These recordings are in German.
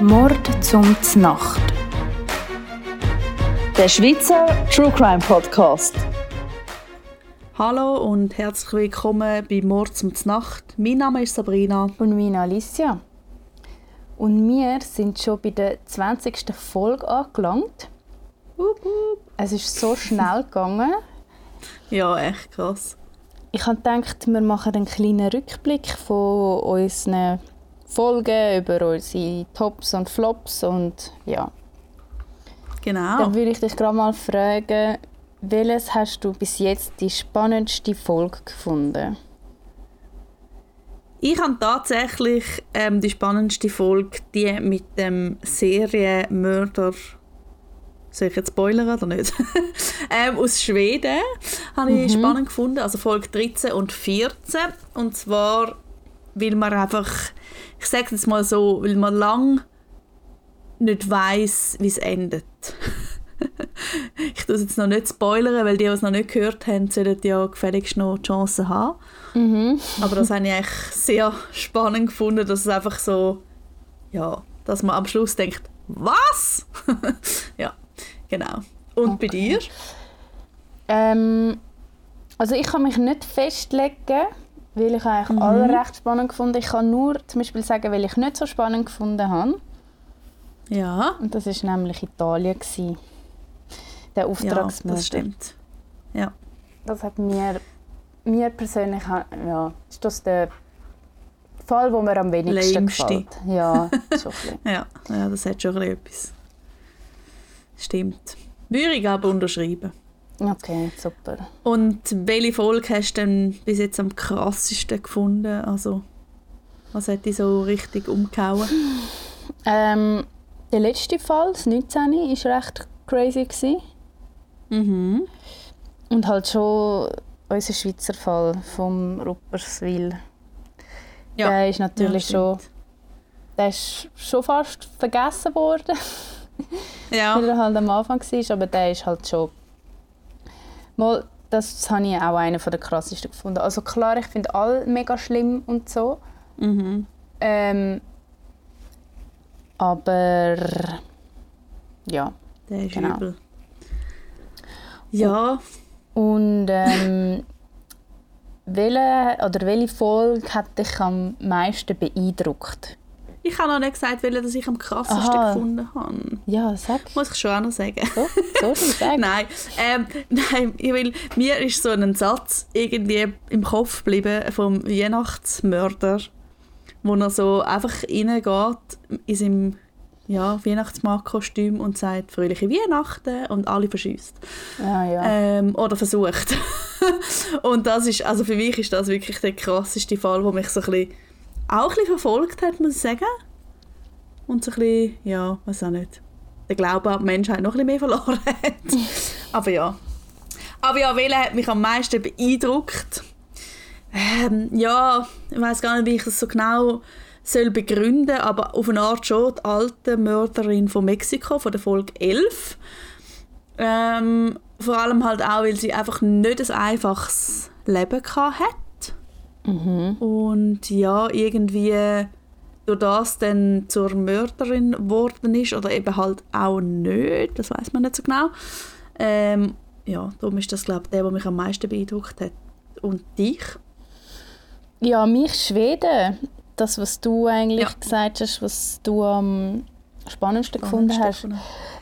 Mord zum Znacht. Der Schweizer True Crime Podcast. Hallo und herzlich willkommen bei Mord zum Znacht. Mein Name ist Sabrina. Und meine Alicia. Und wir sind schon bei der 20. Folge angelangt. Es ist so schnell gegangen. Ja, echt krass. Ich habe gedacht, wir machen einen kleinen Rückblick von unseren Folgen über unsere Tops und Flops und ja. Genau. Dann würde ich dich gerade mal fragen, welches hast du bis jetzt die spannendste Folge gefunden? Ich habe tatsächlich ähm, die spannendste Folge, die mit dem Serienmörder soll ich jetzt spoilern oder nicht? ähm, aus Schweden habe ich mhm. spannend gefunden, also Folge 13 und 14. Und zwar, weil man einfach, ich sage es mal so, weil man lang nicht weiß, wie es endet. ich tue es jetzt noch nicht spoilern, weil die, die es noch nicht gehört haben, sollen ja gefälligst noch Chancen haben. Mhm. Aber das habe ich eigentlich sehr spannend gefunden, dass es einfach so, ja, dass man am Schluss denkt, was? ja, genau. Und okay. bei dir? Ähm, also ich kann mich nicht festlegen, weil ich eigentlich mhm. alle recht spannend gefunden Ich kann nur zum Beispiel sagen, weil ich nicht so spannend gefunden habe. Ja. Und das war nämlich Italien. Gewesen. Der Auftragsmörder. Ja, das stimmt. Ja. Das hat mir, mir persönlich, ja, ist das der Fall, wo mir am wenigsten Lämste. gefällt. Ja, ja, ja, das hat schon etwas. Stimmt. Würde ich aber unterschreiben. Okay, super. Und welche Folge hast du denn bis jetzt am krassesten gefunden? Also, was hat dich so richtig umgehauen? Ähm, der letzte Fall, das 19, war recht crazy. Mhm. Und halt schon unser Schweizer Fall vom Rupperswil. Ja. Der ist natürlich ja, schon, der ist schon fast vergessen worden. ja. Weil er halt am Anfang war, aber der ist halt schon... Mal, das habe ich auch einen der krassesten gefunden. Also klar, ich finde alle mega schlimm und so. Mhm. Ähm, aber ja. Der ist genau. übel. Ja. Und ähm, welche, oder welche Folge hat dich am meisten beeindruckt? Ich habe noch nicht gesagt, dass ich am krassesten Aha. gefunden habe. Ja, sag. Muss ich schon auch noch sagen. So, so sagen. nein, ähm, nein, ich will, mir ist so ein Satz irgendwie im Kopf geblieben vom Weihnachtsmörder, wo er so einfach reingeht in seinem ja, Weihnachtsmarktkostüm und sagt «Fröhliche Weihnachten» und alle verschießt. Ja, ja. Ähm, oder versucht. und das ist, also für mich ist das wirklich der krasseste Fall, der mich so ein bisschen, auch ein verfolgt hat, muss ich sagen. Und so ein bisschen, ja, weiß auch nicht, der Glaube an die Menschheit noch ein bisschen mehr verloren hat. Aber ja. Aber ja, welcher hat mich am meisten beeindruckt? Ähm, ja, ich weiß gar nicht, wie ich das so genau soll begründen, aber auf eine Art schon die alte Mörderin von Mexiko, von der Folge 11. Ähm, vor allem halt auch, weil sie einfach nicht ein einfaches Leben hat. Mhm. Und ja, irgendwie durch das dann zur Mörderin geworden ist oder eben halt auch nicht, das weiß man nicht so genau. Ähm, ja, darum ist das glaube ich der, der mich am meisten beeindruckt hat. Und dich? Ja, mich Schweden das, was du eigentlich ja. gesagt hast, was du am spannendsten gefunden hast.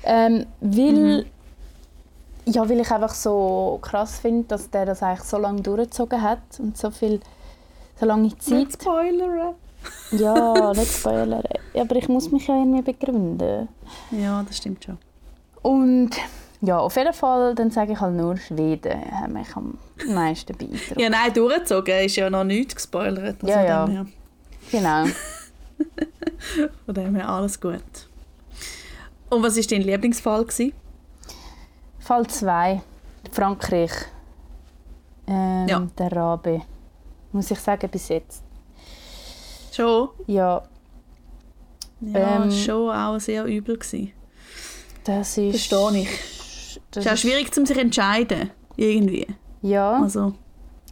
Ähm, weil, mhm. ja, weil ich einfach so krass finde, dass der das eigentlich so lange durchgezogen hat und so viel, so lange Zeit. Nicht spoilern. Ja, nicht spoilern. Aber ich muss mich ja irgendwie begründen. Ja, das stimmt schon. Und ja, auf jeden Fall, dann sage ich halt nur Schweden hat mich am meisten beeindruckt. ja, nein, durchgezogen ist ja noch nichts gespoilert. Also ja, ja. Genau. Von dem her alles gut. Und was war dein Lieblingsfall? Gewesen? Fall 2, Frankreich. Ähm, ja. Der Rabe. Muss ich sagen, bis jetzt. Schon? Ja. Ja, ähm, schon auch sehr übel gewesen. Das ist... Verstehe ich. Das ist auch schwierig, um sich zu entscheiden. Irgendwie. Ja. Also.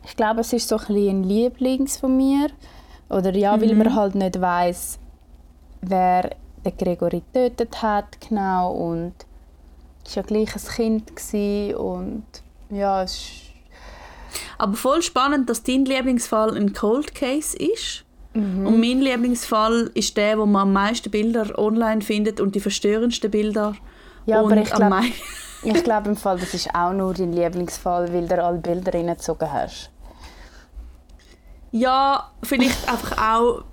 Ich glaube, es ist so ein, ein Lieblings von mir. Oder ja, mhm. weil man halt nicht weiß, wer der Gregory getötet hat, genau, und es war ja gleich ein Kind gewesen, und ja, es ist aber voll spannend, dass dein Lieblingsfall ein Cold Case ist. Mhm. Und mein Lieblingsfall ist der, wo man am meisten Bilder online findet und die verstörendsten Bilder. Ja, aber ich glaube, ich glaube im Fall, das ist auch nur dein Lieblingsfall, weil du alle Bilder reingezogen hast. Ja, vielleicht einfach auch.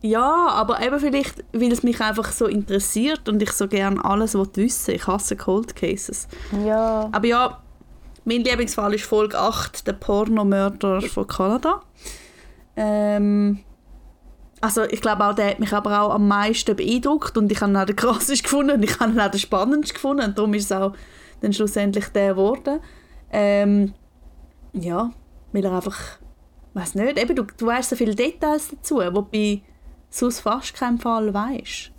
Ja, aber eben vielleicht, weil es mich einfach so interessiert und ich so gerne alles wissen Ich hasse Cold Cases. Ja. Aber ja, mein Lieblingsfall ist Folge 8, der Pornomörder von Kanada. Ähm, also ich glaube auch, der hat mich aber auch am meisten beeindruckt und ich habe ihn auch den krassesten gefunden und ich habe ihn auch den spannendsten gefunden und darum ist es auch dann schlussendlich der geworden. Ähm, ja, weil er einfach, weiß nicht, eben, du, du weißt so viele Details dazu, wobei sonst fast kein Fall weißt.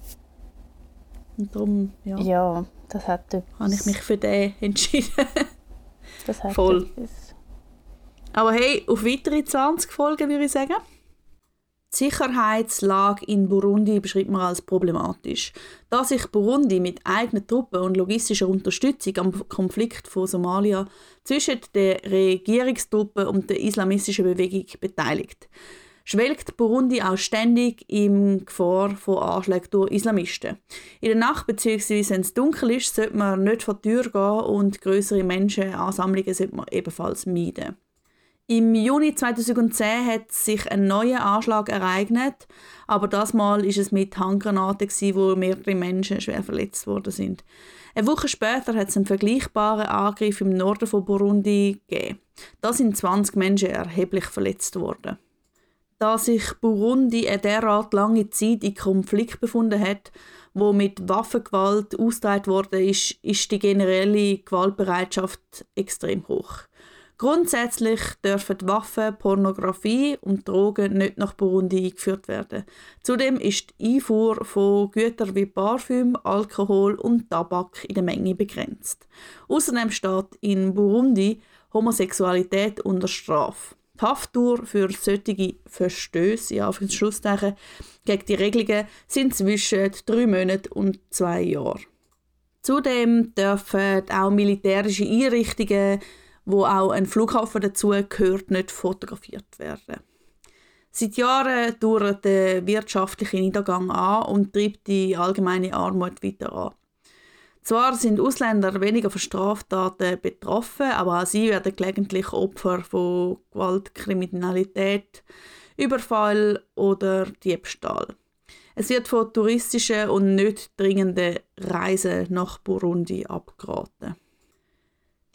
Und darum, ja. Ja, das hat Habe ich mich für den entschieden. Das hat Voll. Etwas. Aber hey, auf weitere 20 Folgen würde ich sagen. Die Sicherheitslage in Burundi beschreibt man als problematisch. Da sich Burundi mit eigenen Truppen und logistischer Unterstützung am Konflikt von Somalia zwischen den Regierungstruppen und der islamistischen Bewegung beteiligt schwelgt Burundi auch ständig im Gefahr von Anschlägen durch Islamisten. In der Nacht bzw. wenn es dunkel ist, sollte man nicht vor die Tür gehen und größere Menschenansammlungen sollte man ebenfalls meiden. Im Juni 2010 hat sich ein neuer Anschlag ereignet, aber das Mal ist es mit Handgranaten, wo mehrere Menschen schwer verletzt worden sind. Eine Woche später hat es einen vergleichbaren Angriff im Norden von Burundi gegeben. Da sind 20 Menschen erheblich verletzt worden da sich Burundi eine derart lange Zeit in Konflikt befunden hat, wo mit Waffengewalt ausgeteilt wurde, ist, ist die generelle Gewaltbereitschaft extrem hoch. Grundsätzlich dürfen Waffen, Pornografie und Drogen nicht nach Burundi eingeführt werden. Zudem ist die Einfuhr von Gütern wie Parfüm, Alkohol und Tabak in der Menge begrenzt. Außerdem steht in Burundi Homosexualität unter Strafe. Die Haftdauer für solche Verstöße ja, auf Schlusszeichen gegen die Regelungen sind zwischen drei Monaten und zwei Jahren. Zudem dürfen auch militärische Einrichtungen, wo auch ein Flughafen dazu gehört, nicht fotografiert werden. Seit Jahren dauert der wirtschaftliche Niedergang an und treibt die allgemeine Armut weiter an. Zwar sind Ausländer weniger von Straftaten betroffen, aber auch sie werden gelegentlich Opfer von Gewalt, Kriminalität, Überfall oder Diebstahl. Es wird von touristischen und nicht dringenden Reisen nach Burundi abgeraten.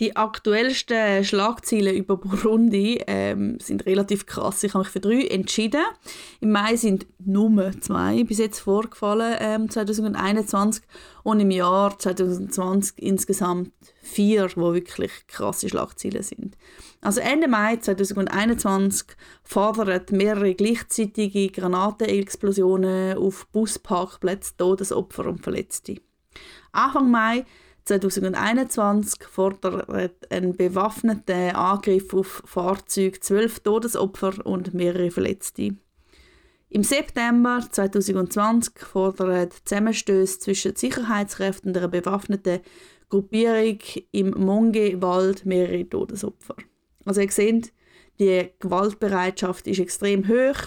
Die aktuellsten Schlagzeilen über Burundi ähm, sind relativ krass. Ich habe mich für drei entschieden. Im Mai sind nur zwei bis jetzt vorgefallen, ähm, 2021. Und im Jahr 2020 insgesamt vier, wo wirklich krasse Schlagzeilen sind. Also Ende Mai 2021 fordern mehrere gleichzeitige Granatenexplosionen auf Busparkplätzen Todesopfer und Verletzte. Anfang Mai 2021 fordert ein bewaffneter Angriff auf Fahrzeuge zwölf Todesopfer und mehrere Verletzte. Im September 2020 fordert Zusammenstöße zwischen Sicherheitskräften und einer bewaffneten Gruppierung im Monge-Wald mehrere Todesopfer. Also ihr seht, die Gewaltbereitschaft ist extrem hoch.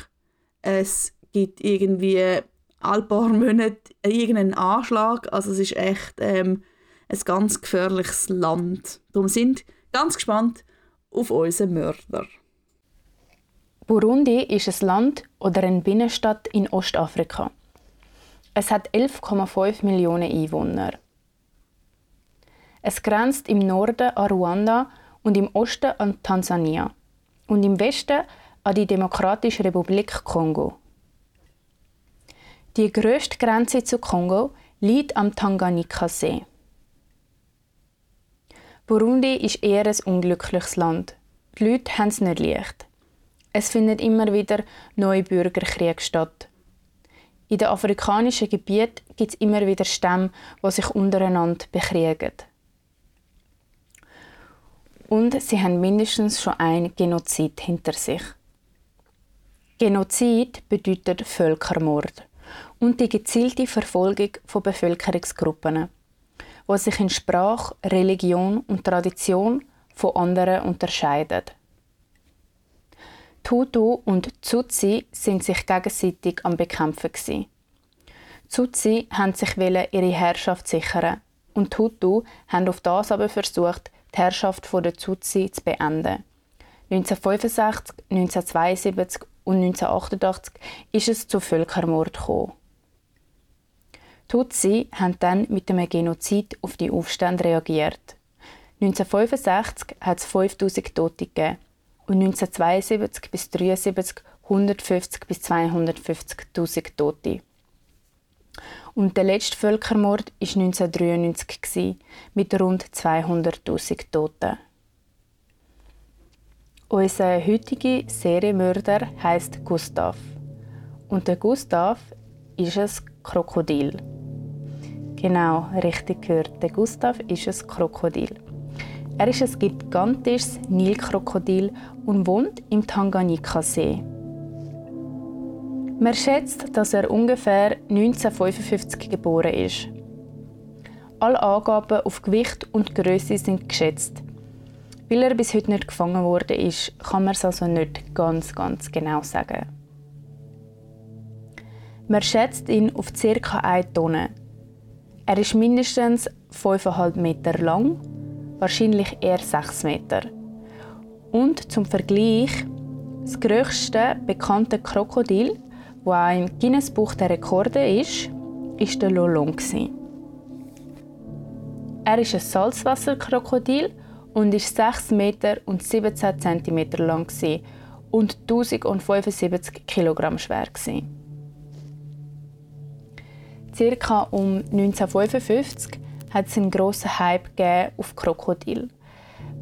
Es gibt irgendwie alle paar Monate irgendeinen Anschlag. Also es ist echt ähm, ein ganz gefährliches Land. Darum sind ganz gespannt auf unseren Mörder. Burundi ist ein Land oder eine Binnenstadt in Ostafrika. Es hat 11,5 Millionen Einwohner. Es grenzt im Norden an Ruanda und im Osten an Tansania und im Westen an die Demokratische Republik Kongo. Die grösste Grenze zu Kongo liegt am Tanganika-See. Burundi ist eher ein unglückliches Land. Die Leute haben es nicht leicht. Es findet immer wieder neue Bürgerkriege statt. In den afrikanischen Gebieten gibt es immer wieder Stämme, die sich untereinander bekriegen. Und sie haben mindestens schon ein Genozid hinter sich. Genozid bedeutet Völkermord. und die gezielte Verfolgung von Bevölkerungsgruppen, die sich in Sprache, Religion und Tradition von anderen unterscheiden. Tutu und Tutsi sind sich gegenseitig am Bekämpfen. Die Tutsi haben sich ihre Herrschaft sichern und Hutu haben auf das aber versucht, die Herrschaft der Tutsi zu beenden. 1965, 1972 und 1988 ist es zu Völkermord gekommen. Tutsi haben dann mit einem Genozid auf die Aufstände reagiert. 1965 hat es 5000 Tote gegeben und 1972 bis 1973 150 bis 250.000 Tote. Und der letzte Völkermord war 1993 mit rund 200.000 Toten. Unser heutiger Serienmörder heißt Gustav. Und der Gustav ist ein Krokodil. Genau, richtig gehört. Der Gustav ist ein Krokodil. Er ist ein gigantisches Nilkrokodil und wohnt im Tanganjika-See. Man schätzt, dass er ungefähr 1955 geboren ist. Alle Angaben auf Gewicht und Größe sind geschätzt. Weil er bis heute nicht gefangen wurde, ist, kann man es also nicht ganz, ganz genau sagen. Man schätzt ihn auf ca. 1 Tonne. Er ist mindestens 5,5 Meter lang, wahrscheinlich eher 6 Meter. Und zum Vergleich, das größte bekannte Krokodil wo auch im Guinness Buch der Rekorde ist, ist der Lolong. Er ist ein Salzwasserkrokodil und ist 6 Meter und 17 cm lang und 1075 kg schwer. Circa um 1955 hat es einen grossen Hype auf Krokodil.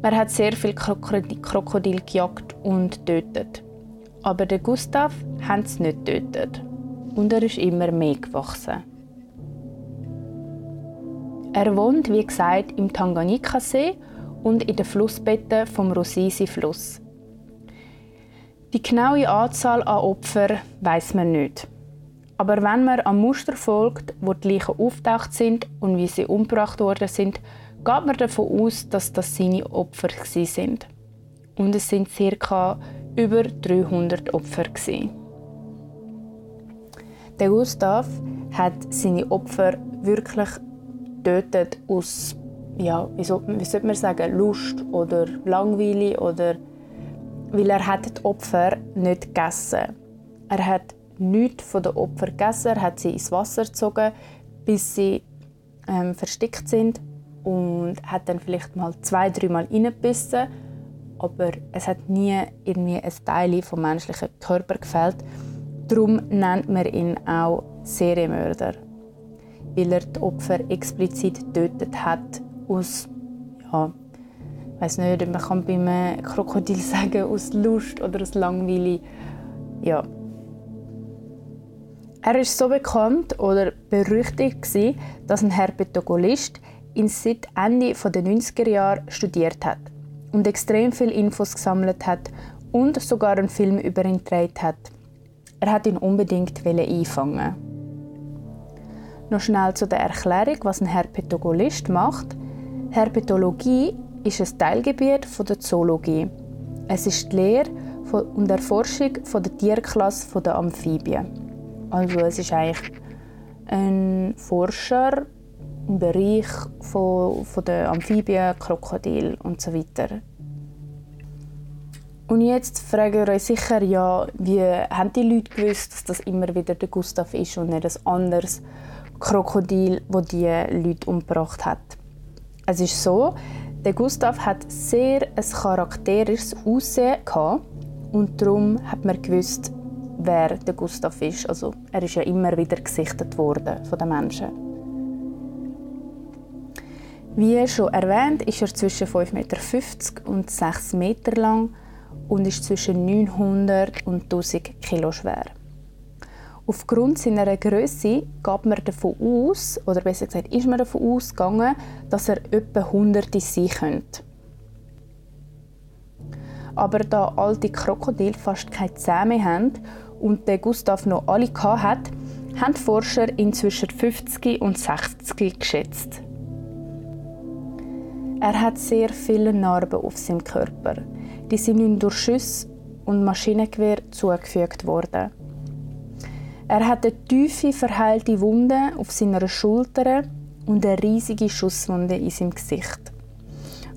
Man hat sehr viel Krokodil gejagt und getötet. Aber den Gustav haben sie nicht getötet. Und er ist immer mehr gewachsen. Er wohnt, wie gesagt, im Tanganjika-See und in den Flussbetten vom Rosisi-Fluss. Die genaue Anzahl an Opfern weiß man nicht. Aber wenn man am Muster folgt, wo die Leichen auftaucht sind und wie sie umgebracht worden sind, geht man davon aus, dass das seine Opfer sind. Und es sind ca über 300 Opfer. Der Gustav hat seine Opfer wirklich getötet aus, ja, wie sollte man sagen, Lust oder Langweile oder weil er hat die Opfer nicht gegessen. Er hat nichts von den Opfern gegessen, er hat sie ins Wasser gezogen, bis sie ähm, versteckt sind und hat dann vielleicht mal zwei, dreimal reingebissen aber es hat nie irgendwie ein Teil vom menschlichen Körper gefällt. Darum nennt man ihn auch Serienmörder, weil er die Opfer explizit getötet hat aus, ja, ich weiß nicht, man kann beim Krokodil sagen aus Lust oder aus Langweile, ja. Er ist so bekannt oder berüchtigt dass ein Herpetologist ihn seit Ende der 90er Jahre studiert hat und extrem viele Infos gesammelt hat und sogar einen Film über ihn gedreht hat. Er hat ihn unbedingt einfangen. Noch schnell zu der Erklärung, was ein Herpetologist macht. Herpetologie ist ein Teilgebiet der Zoologie. Es ist die Lehre und Erforschung der Tierklasse der Amphibien. Also es ist eigentlich ein Forscher im Bereich von, von der Amphibien, Krokodil und so weiter. Und jetzt fragt ihr euch sicher, ja, wie haben die Leute gewusst, dass das immer wieder der Gustav ist und nicht ein anderes Krokodil, wo die Leute umgebracht hat? Es ist so, der Gustav hat sehr ein charakterisches Aussehen gehabt und darum hat man gewusst, wer der Gustav ist. Also er ist ja immer wieder gesichtet worden von den Menschen. Wie schon erwähnt, ist er zwischen 5,50 Meter und 6 Meter lang und ist zwischen 900 und 1000 Kilo schwer. Aufgrund seiner Größe geht man davon aus, oder besser gesagt, ist man davon ausgegangen, dass er etwa Hunderte sein könnte. Aber da alte Krokodile fast keine Zähne haben und der Gustav noch alle hat, haben die Forscher ihn zwischen 50 und 60 geschätzt. Er hat sehr viele Narben auf seinem Körper. Die sind ihm durch Schüsse und Maschinengewehr zugefügt worden. Er hat eine tiefe, verheilte Wunde auf seiner Schulter und eine riesige Schusswunde in seinem Gesicht.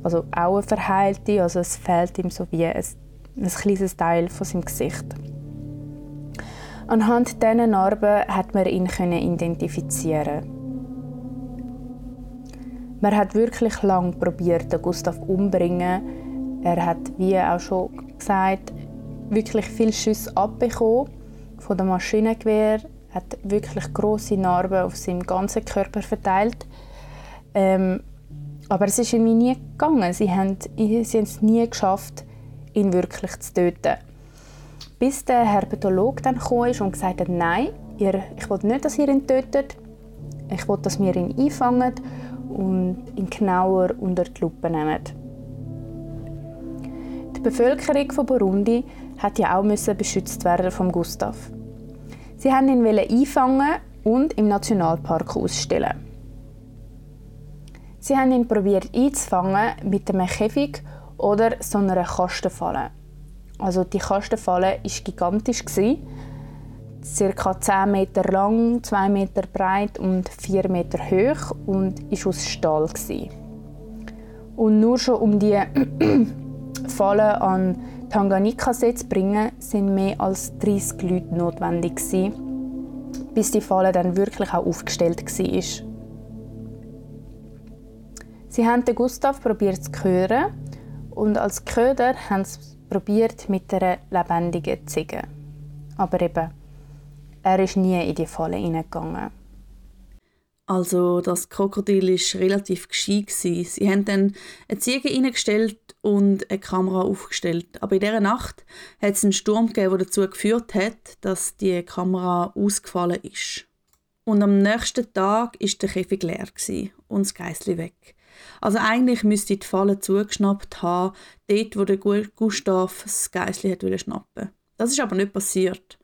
Also auch eine verheilte, also es fehlt ihm so wie ein, ein kleines Teil von seinem Gesicht. Anhand dieser Narben hat man ihn identifizieren. Man hat wirklich lange probiert, Gustav umzubringen. Er hat, wie auch schon gesagt, wirklich viel Schüsse abbekommen von dem Maschinengewehr. Hat wirklich große Narben auf seinem ganzen Körper verteilt. Ähm, aber es ist irgendwie nie gegangen. Sie haben, sie haben es nie geschafft, ihn wirklich zu töten. Bis der Herpetologe dann kam und gesagt hat, nein, ihr, ich will nicht, dass ihr ihn tötet. Ich will, dass wir ihn einfangen und ihn genauer unter die Lupe nehmen. Die Bevölkerung von Burundi hat ja auch müssen beschützt werden vom Gustav. Sie haben ihn einfangen und im Nationalpark ausstellen. Sie haben ihn probiert einzufangen mit einem Käfig oder so einer Kastenfalle. Also die Kastenfalle war gigantisch. Circa 10 Meter lang, 2 Meter breit und 4 Meter hoch und war aus Stahl. Und nur schon um die Falle an Tanganika-See zu bringen, sind mehr als 30 Leute notwendig bis die Falle dann wirklich auch aufgestellt war. Sie haben den Gustav probiert zu hören und als Köder haben sie probiert mit einer lebendigen Ziege. Aber eben, er ist nie in die Falle hineingegangen. Also das Krokodil war relativ gescheit. Sie haben dann eine Ziege hineingestellt und eine Kamera aufgestellt. Aber in dieser Nacht hat es einen Sturm gegeben, der dazu geführt hat, dass die Kamera ausgefallen ist. Und am nächsten Tag war der Käfig leer und das Geissli weg. Also eigentlich müsste die Falle zugeschnappt haben, dort wo der Gustav das Geissli hat schnappen Das ist aber nicht passiert.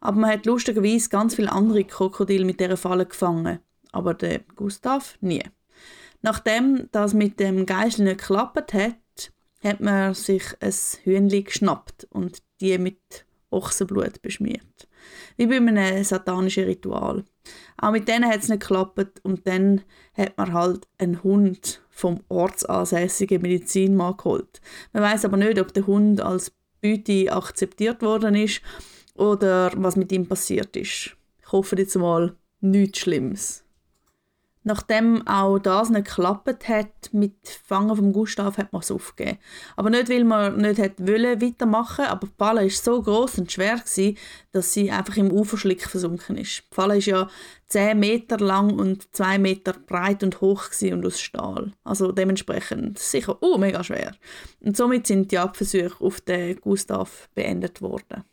Aber man hat lustigerweise ganz viele andere Krokodile mit dieser Falle gefangen. Aber der Gustav nie. Nachdem das mit dem Geissli nicht geklappt hat, hat man sich ein Hühnchen geschnappt und die mit Ochsenblut beschmiert. Wie bei einem satanischen Ritual. Auch mit denen hat es nicht geklappt und dann hat man halt einen Hund vom ortsansässigen Medizinmann geholt. Man weiß aber nicht, ob der Hund als Beute akzeptiert worden ist oder was mit ihm passiert ist. Ich hoffe jetzt mal nichts Schlimmes. Nachdem auch das nicht geklappt hat mit Fangen vom Gustav, hat man es aufgegeben. Aber nicht, weil man nicht hätte wollen weitermachen, aber die Falle war so groß und schwer gewesen, dass sie einfach im Uferschlick versunken ist. Die Falle ist ja 10 Meter lang und 2 Meter breit und hoch und aus Stahl. Also dementsprechend sicher oh, mega schwer. Und somit sind die Abversuche auf den Gustav beendet worden.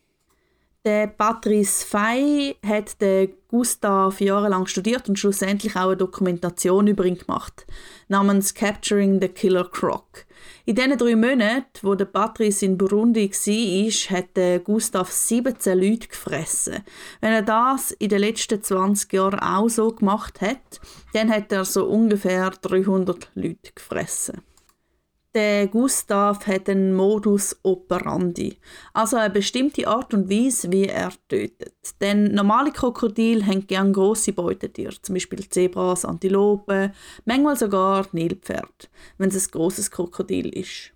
Der Patrice Fey hat den Gustav jahrelang studiert und schlussendlich auch eine Dokumentation über ihn gemacht, namens Capturing the Killer Croc. In diesen drei Monaten, wo der Patrice in Burundi war, hat Gustav 17 Leute gefressen. Wenn er das in den letzten 20 Jahren auch so gemacht hat, dann hat er so ungefähr 300 Leute gefressen. Der Gustav hat einen Modus operandi, also eine bestimmte Art und Weise, wie er tötet. Denn normale Krokodile haben gerne grosse Beutetiere, zum Beispiel Zebras, Antilopen, manchmal sogar Nilpferd, wenn es ein grosses Krokodil ist.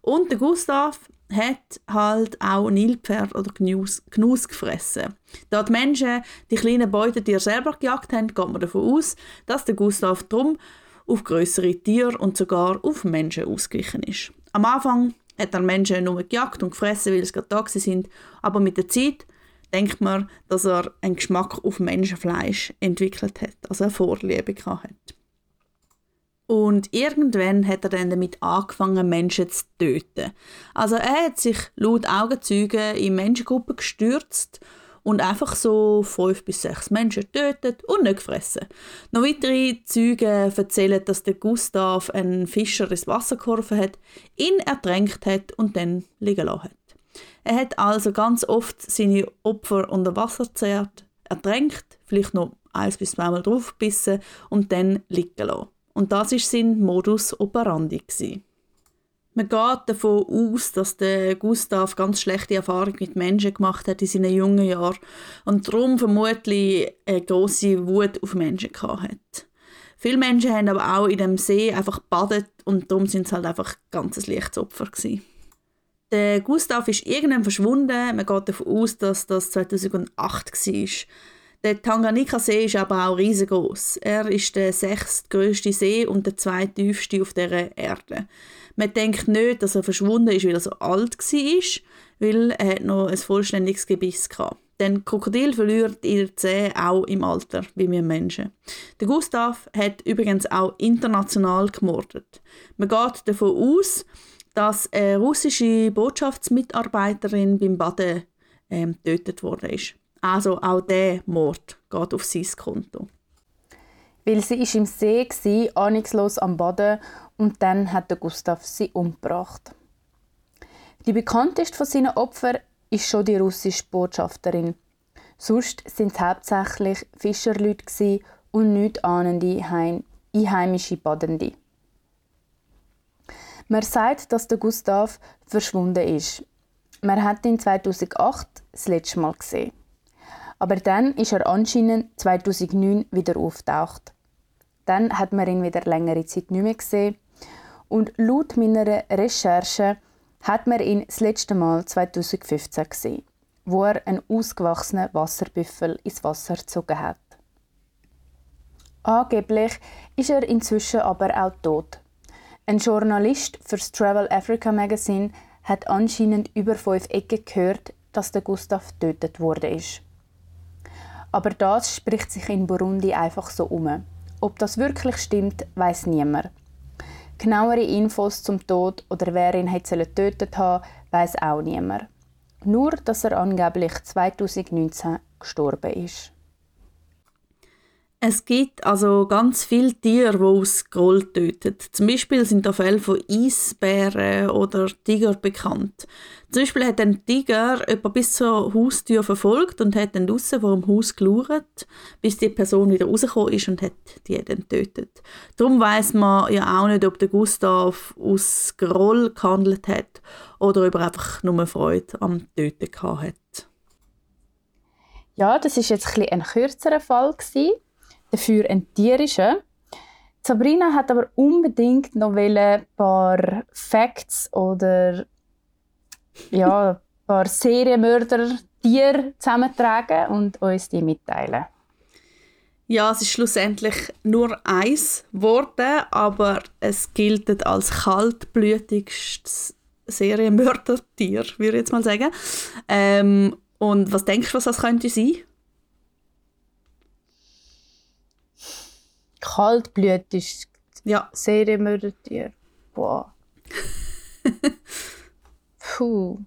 Und der Gustav hat halt auch Nilpferd oder Gnus, Gnus gefressen. Da die Menschen die kleinen Beutetiere selber gejagt haben, geht man davon aus, dass der Gustav drum auf größere Tiere und sogar auf Menschen ausgewichen ist. Am Anfang hat er Menschen nur gejagt und gefressen, weil sie gerade da sind, aber mit der Zeit denkt man, dass er einen Geschmack auf Menschenfleisch entwickelt hat, also eine Vorliebe hat. Und irgendwann hat er dann damit angefangen, Menschen zu töten. Also er hat sich laut Augenzeugen in Menschengruppen gestürzt und einfach so fünf bis sechs Menschen tötet und nicht gefressen. Noch weitere Zeugen erzählen, dass der Gustav einen Fischer ins Wasser geworfen hat, ihn ertränkt hat und dann liegen lassen hat. Er hat also ganz oft seine Opfer unter Wasser zehrt, ertränkt, vielleicht noch eins bis zweimal draufbissen und dann liegen lassen. Und das war sein Modus operandi. Gewesen. Man geht davon aus, dass der Gustav ganz schlechte Erfahrungen mit Menschen gemacht hat in seinen jungen Jahren und darum vermutlich eine große Wut auf Menschen hat. Viele Menschen haben aber auch in dem See einfach badet und darum sind es halt einfach ganz ein leichtes Opfer gewesen. Der Gustav ist irgendwann verschwunden. Man geht davon aus, dass das 2008 war. Der Tanganika-See ist aber auch riesengroß. Er ist der sechstgrößte See und der zweitiefste auf der Erde. Man denkt nicht, dass er verschwunden ist, weil er so alt war, weil er noch ein vollständiges Gebiss hatte. Denn Krokodil verliert ihre Zähne auch im Alter, wie wir Menschen. Der Gustav hat übrigens auch international gemordet. Man geht davon aus, dass eine russische Botschaftsmitarbeiterin beim Baden ähm, getötet worden ist. Also auch der Mord geht auf sein Konto. Weil sie ist im See war, ahnungslos am Boden und dann hat Gustav sie umgebracht. Die bekannteste von seinen Opfern ist schon die russische Botschafterin. Sonst sind es hauptsächlich Fischerleute und nicht ahnende einheimische Badende. Man sagt, dass der Gustav verschwunden ist. Man hat ihn 2008 das letzte Mal gesehen. Aber dann ist er anscheinend 2009 wieder auftaucht. Dann hat man ihn wieder längere Zeit nicht mehr gesehen. Und laut meiner Recherche hat man ihn das letzte Mal 2015 gesehen, wo er einen ausgewachsenen Wasserbüffel ins Wasser gezogen hat. Angeblich ist er inzwischen aber auch tot. Ein Journalist fürs Travel Africa Magazine hat anscheinend über fünf Ecken gehört, dass der Gustav getötet wurde. Aber das spricht sich in Burundi einfach so um. Ob das wirklich stimmt, weiß niemand. Genauere Infos zum Tod oder wer ihn hätte getötet haben, weiß auch niemand. Nur, dass er angeblich 2019 gestorben ist. Es gibt also ganz viele Tiere, die aus Groll töten. Zum Beispiel sind da Fälle von Eisbären oder Tiger bekannt. Zum Beispiel hat ein Tiger jemand bis zur Haustür verfolgt und hat dann draussen vor dem Haus gelauert, bis die Person wieder rausgekommen ist und hat die dann getötet. Darum weiß man ja auch nicht, ob der Gustav aus Groll gehandelt hat oder ob er einfach nur Freude am Töten hat. Ja, das ist jetzt ein, ein kürzerer Fall gewesen dafür ein tierischer. Sabrina hat aber unbedingt noch ein paar Facts oder ja, ein paar Serienmörder Tiere zusammentragen und uns die mitteilen. Ja, es ist schlussendlich nur eins geworden, aber es gilt als kaltblütigstes Serienmördertier, würde ich jetzt mal sagen. Ähm, und was denkst du, was das könnte sein? Kaltblütig ja. Serienmördertier. Boah. Puh.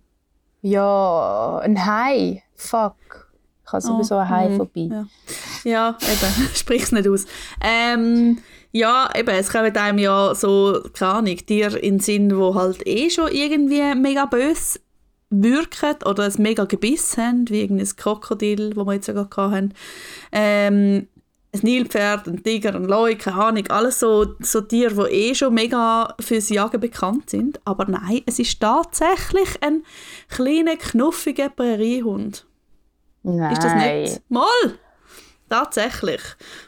Ja, ein Hai. Fuck. Ich habe sowieso oh, ein Hai mm, vorbei. Ja. ja, eben. Sprich es nicht aus. Ähm, ja, eben, es kommen einem ja so, keine Ahnung, Tiere in den Sinn, die halt eh schon irgendwie mega böse wirken oder ein mega Gebiss haben, wie irgendein Krokodil, das wir jetzt sogar hatten. Ähm, ein Nilpferd, ein Tiger, ein Leu, keine Ahnung, alles so, so Tiere, die eh schon mega fürs Jagen bekannt sind. Aber nein, es ist tatsächlich ein kleiner, knuffiger Präriehund. Nein. Ist das nicht? Mal! Tatsächlich.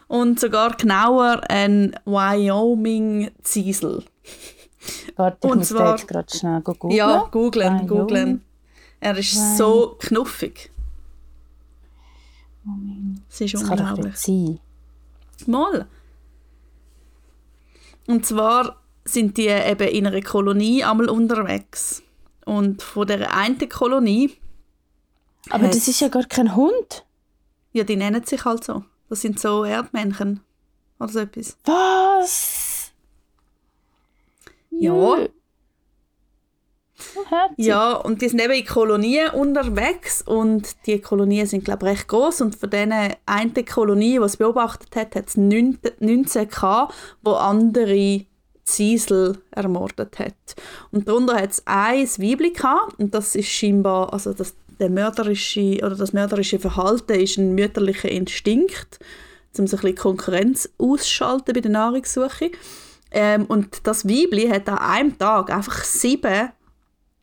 Und sogar genauer ein Wyoming-Ziesel. Warte, ich Und muss zwar, jetzt gerade schnell googeln. Ja, googlen, googlen. Er ist Wyoming. so knuffig. Es ist das unglaublich. Kann doch nicht sein. Mal. Und zwar sind die eben in einer Kolonie einmal unterwegs. Und von der einen Kolonie. Aber das ist ja gar kein Hund. Ja, die nennen sich halt so. Das sind so Erdmännchen. Oder so etwas. Was? Ja. Ja, und die sind eben in Kolonien unterwegs und die Kolonien sind, glaube ich, recht groß und von diesen einen Kolonie, die es beobachtet hat, hat es 19 gehabt, wo andere Ziesel ermordet hat. Und darunter hat es ein gehabt, und das ist scheinbar, also das, der mörderische oder das mörderische Verhalten ist ein mütterlicher Instinkt, um so ein bisschen Konkurrenz ausschalten bei der Nahrungssuche. Ähm, und das Weibli hat an einem Tag einfach sieben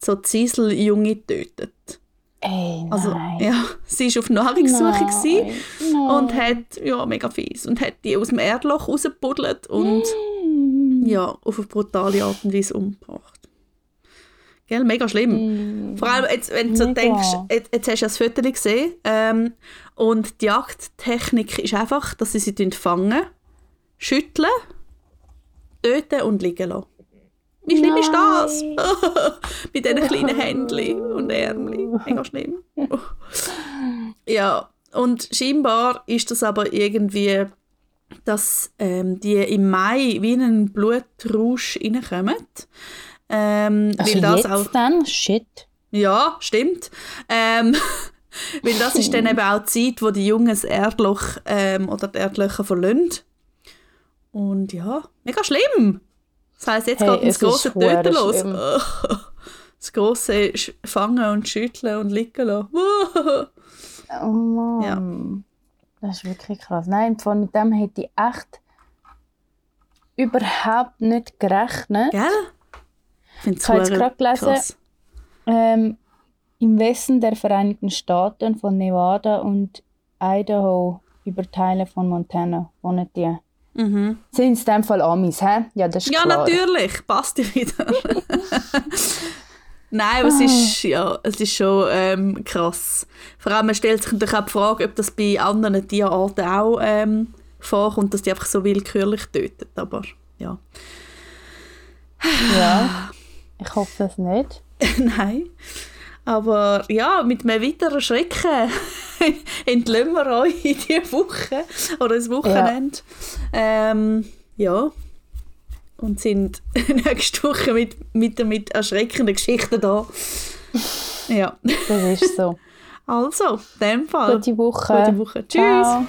so Zieseljunge getötet. Ey, Also, nein. ja, sie war auf Nahrungssuche gewesen Nein. und hat, ja, mega fies, und hat die aus dem Erdloch rausgebuddelt und Mm. ja, auf eine brutale Art und Weise umgebracht. Gell, mega schlimm. Vor allem, jetzt, wenn du so denkst, jetzt, jetzt hast du das Foto gesehen ähm, und die Jagdtechnik ist einfach, dass sie sie fangen, schütteln, töten und liegen lassen. Wie schlimm ist das? Bei diesen kleinen Händchen und Ärmchen. Mega schlimm. ja, und scheinbar ist das aber irgendwie, dass ähm, die im Mai wie in einen Blutrausch reinkommen. Ähm, Also jetzt auch, dann? Shit. ja, stimmt. Ähm, weil das ist dann eben auch die Zeit, wo die Jungen das Erdloch ähm, oder die Erdlöcher verlassen. Und ja, mega schlimm. Das heisst, jetzt Hey, geht das verdammt Töten los. schlimm. Das Sch- Fangen und Schütteln und liegen lassen. Oh Mann. Das ist wirklich krass. Nein, von mit dem hätte ich echt überhaupt nicht gerechnet. Gell? Ich habe jetzt gerade gelesen. Ähm, Im Westen der Vereinigten Staaten von Nevada und Idaho über Teile von Montana wohnen die. Mhm. Sind es in dem Fall Amis, hä? Ja, das ist Ja, klar. natürlich. Passt dir wieder. Nein, aber es ist, ja, es ist schon ähm, krass. Vor allem man stellt sich natürlich auch die Frage, ob das bei anderen Tierarten auch ähm, vorkommt, dass die einfach so willkürlich töten. Aber ja, Ja, ich hoffe es nicht. nein. Aber ja, mit einem weiteren Schrecken entlösen wir euch in diese Woche oder das Wochenende. Ja. Ähm, ja. Und sind nächste Woche mit, mit, mit erschreckenden Geschichten da. Ja, Das ist so. also, in dem Fall. Gute Woche. Gute Woche. Tschüss. Ciao.